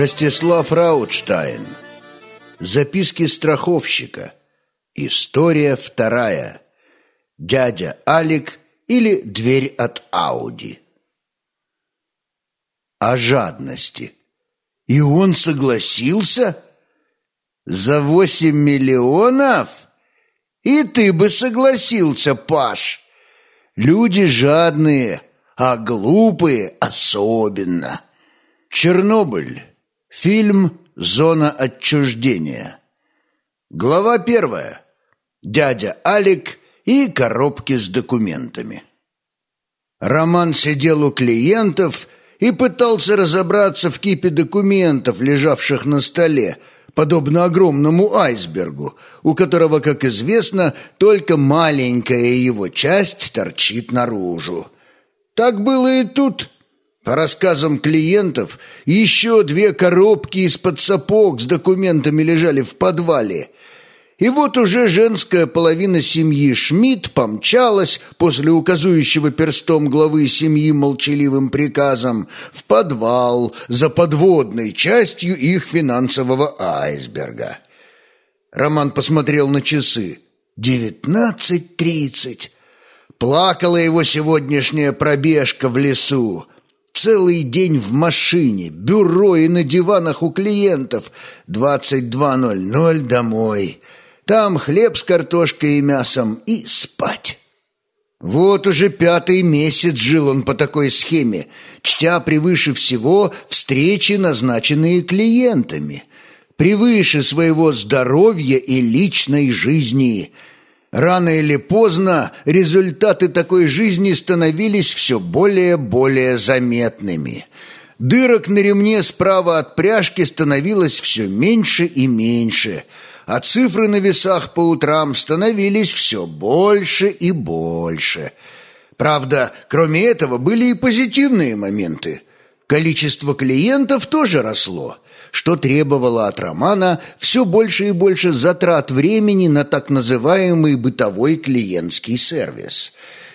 Ростислав Раутштайн. Записки страховщика. История вторая. Дядя Алик или дверь от Ауди. О жадности. И он согласился? За восемь миллионов? И ты бы согласился, Паш. Люди жадные, а глупые особенно. Чернобыль. Фильм «Зона отчуждения». Глава первая. Дядя Алик и коробки с документами. Роман сидел у клиентов и пытался разобраться в кипе документов, лежавших на столе, подобно огромному айсбергу, у которого, как известно, только маленькая его часть торчит наружу. Так было и тут – по рассказам клиентов, еще две коробки из-под сапог с документами лежали в подвале. И вот уже женская половина семьи Шмидт помчалась после указующего перстом главы семьи молчаливым приказом в подвал за подводной частью их финансового айсберга. Роман посмотрел на часы. «Девятнадцать тридцать». Плакала его сегодняшняя пробежка в лесу. Целый день в машине, бюро и на диванах у клиентов. 22.00 домой. Там хлеб с картошкой и мясом и спать. Вот уже пятый месяц жил он по такой схеме, чтя превыше всего встречи, назначенные клиентами, превыше своего здоровья и личной жизни – Рано или поздно результаты такой жизни становились все более-более заметными. Дырок на ремне справа от пряжки становилось все меньше и меньше, а цифры на весах по утрам становились все больше и больше. Правда, кроме этого были и позитивные моменты. Количество клиентов тоже росло – что требовало от Романа все больше и больше затрат времени на так называемый бытовой клиентский сервис.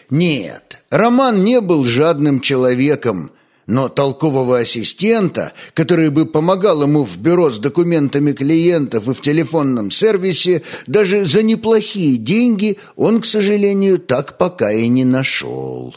Нет, Роман не был жадным человеком, но толкового ассистента, который бы помогал ему в бюро с документами клиентов и в телефонном сервисе, даже за неплохие деньги он, к сожалению, так пока и не нашел.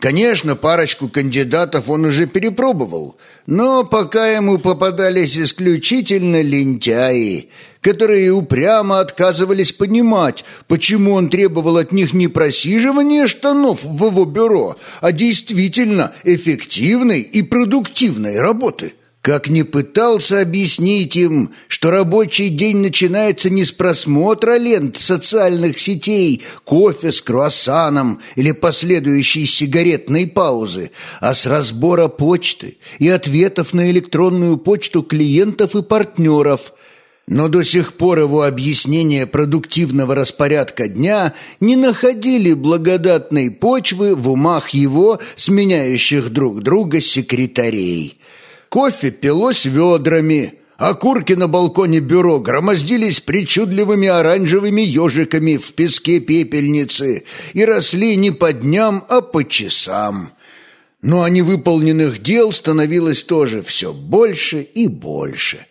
Конечно, парочку кандидатов он уже перепробовал, но пока ему попадались исключительно лентяи, которые упрямо отказывались понимать, почему он требовал от них не просиживания штанов в его бюро, а действительно эффективной и продуктивной работы. Как не пытался объяснить им, что рабочий день начинается не с просмотра лент социальных сетей, кофе с круассаном или последующей сигаретной паузы, а с разбора почты и ответов на электронную почту клиентов и партнеров. Но до сих пор его объяснения продуктивного распорядка дня не находили благодатной почвы в умах его, сменяющих друг друга секретарей. Кофе пилось ведрами, окурки на балконе бюро громоздились причудливыми оранжевыми ежиками в песке пепельницы и росли не по дням, а по часам. Но о невыполненных дел становилось тоже все больше и больше.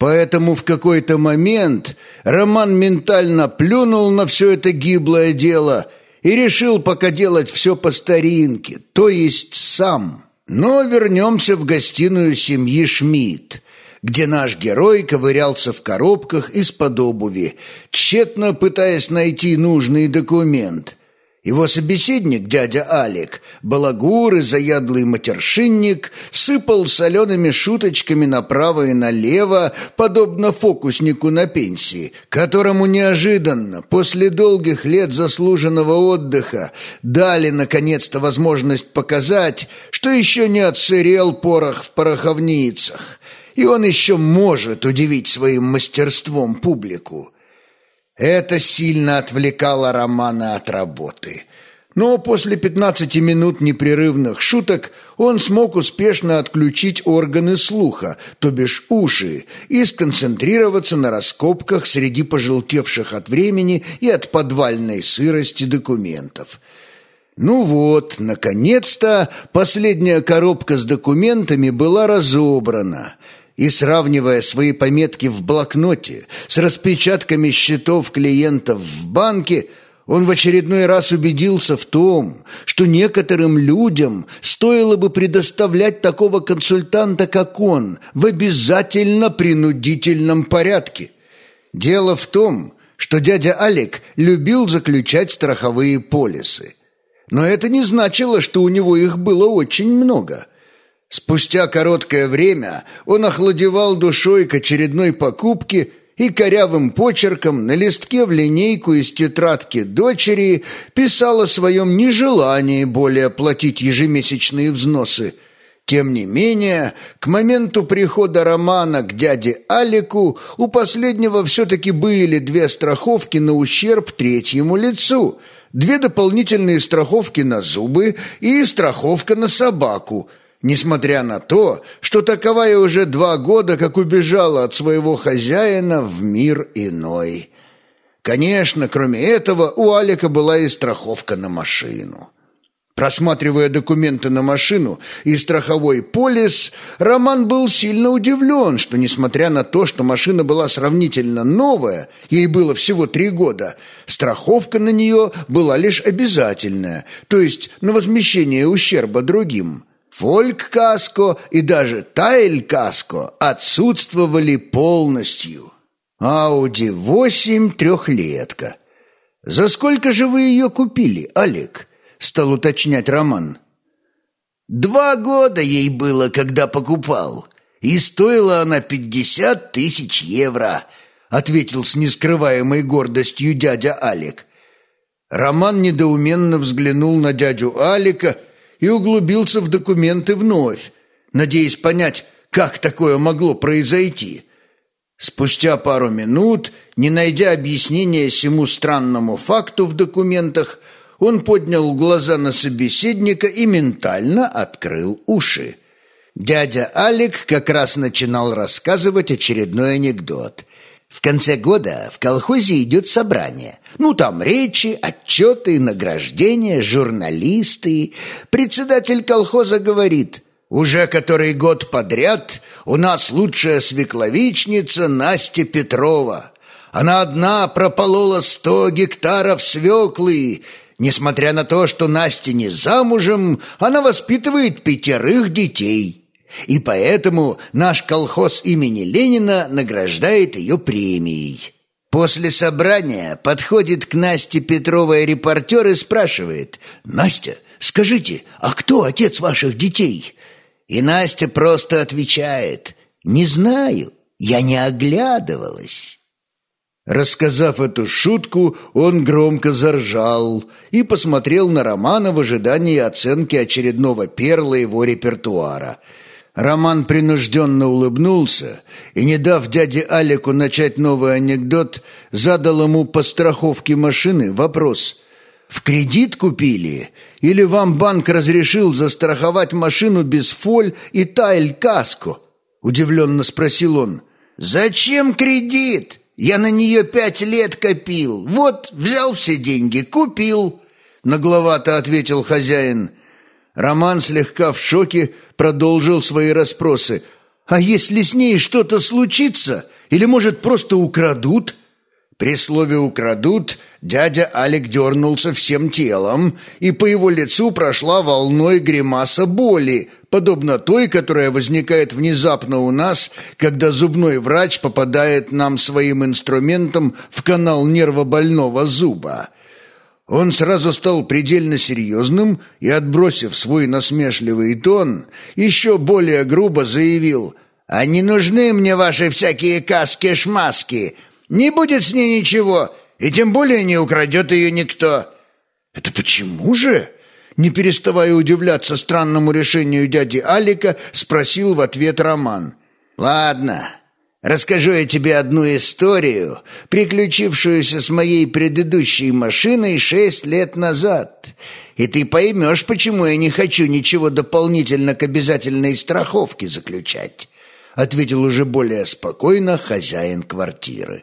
Поэтому в какой-то момент Роман ментально плюнул на все это гиблое дело и решил пока делать все по старинке, то есть сам – но вернемся в гостиную семьи Шмидт, где наш герой ковырялся в коробках из-под обуви, тщетно пытаясь найти нужный документ – его собеседник, дядя Алик, балагур и заядлый матершинник, сыпал солеными шуточками направо и налево, подобно фокуснику на пенсии, которому неожиданно, после долгих лет заслуженного отдыха, дали наконец-то возможность показать, что еще не отсырел порох в пороховницах, и он еще может удивить своим мастерством публику. Это сильно отвлекало Романа от работы. Но после 15 минут непрерывных шуток он смог успешно отключить органы слуха, то бишь уши, и сконцентрироваться на раскопках среди пожелтевших от времени и от подвальной сырости документов. Ну вот, наконец-то последняя коробка с документами была разобрана – И сравнивая свои пометки в блокноте с распечатками счетов клиентов в банке, он в очередной раз убедился в том, что некоторым людям стоило бы предоставлять такого консультанта, как он, в обязательно принудительном порядке. Дело в том, что дядя Алик любил заключать страховые полисы. Но это не значило, что у него их было очень много – Спустя короткое время он охладевал душой к очередной покупке и корявым почерком на листке в линейку из тетрадки дочери писал о своем нежелании более платить ежемесячные взносы. Тем не менее, к моменту прихода Романа к дяде Алику у последнего все-таки были две страховки на ущерб третьему лицу, две дополнительные страховки на зубы и страховка на собаку – несмотря на то, что таковая уже два года как убежала от своего хозяина в мир иной. Конечно, кроме этого, у Алика была и страховка на машину. Просматривая документы на машину и страховой полис, Роман был сильно удивлен, что, несмотря на то, что машина была сравнительно новая, ей было всего три года, страховка на нее была лишь обязательная, то есть на возмещение ущерба другим – Фольк-каско и даже Тайль-каско отсутствовали полностью. Ауди-8 трехлетка. «За сколько же вы ее купили, Олег?» – стал уточнять Роман. «Два года ей было, когда покупал, и стоила она пятьдесят тысяч евро», – ответил с нескрываемой гордостью дядя Алик. Роман недоуменно взглянул на дядю Алика – и углубился в документы вновь, надеясь понять, как такое могло произойти. Спустя пару минут, не найдя объяснения всему странному факту в документах, он поднял глаза на собеседника и ментально открыл уши. Дядя Алик как раз начинал рассказывать очередной анекдот – в конце года в колхозе идет собрание. Ну, там речи, отчеты, награждения, журналисты. Председатель колхоза говорит, уже который год подряд у нас лучшая свекловичница Настя Петрова. Она одна прополола сто гектаров свеклы. Несмотря на то, что Настя не замужем, она воспитывает пятерых детей. И поэтому наш колхоз имени Ленина награждает ее премией. После собрания подходит к Насте Петровой репортер и спрашивает, «Настя, скажите, а кто отец ваших детей?» И Настя просто отвечает, «Не знаю, я не оглядывалась». Рассказав эту шутку, он громко заржал и посмотрел на Романа в ожидании оценки очередного перла его репертуара – Роман принужденно улыбнулся и, не дав дяде Алику начать новый анекдот, задал ему по страховке машины вопрос «В кредит купили? Или вам банк разрешил застраховать машину без фоль и тайль-каско?» Удивленно спросил он. «Зачем кредит? Я на нее пять лет копил. Вот, взял все деньги, купил». Нагловато ответил хозяин – Роман слегка в шоке продолжил свои расспросы. «А если с ней что-то случится? Или, может, просто украдут?» При слове «украдут» дядя Алик дернулся всем телом, и по его лицу прошла волной гримаса боли, подобно той, которая возникает внезапно у нас, когда зубной врач попадает нам своим инструментом в канал нервобольного зуба. Он сразу стал предельно серьезным и, отбросив свой насмешливый тон, еще более грубо заявил «А не нужны мне ваши всякие каски-шмаски! Не будет с ней ничего, и тем более не украдет ее никто!» «Это почему же?» Не переставая удивляться странному решению дяди Алика, спросил в ответ Роман. «Ладно, Расскажу я тебе одну историю, приключившуюся с моей предыдущей машиной шесть лет назад, и ты поймешь, почему я не хочу ничего дополнительно к обязательной страховке заключать», ответил уже более спокойно хозяин квартиры.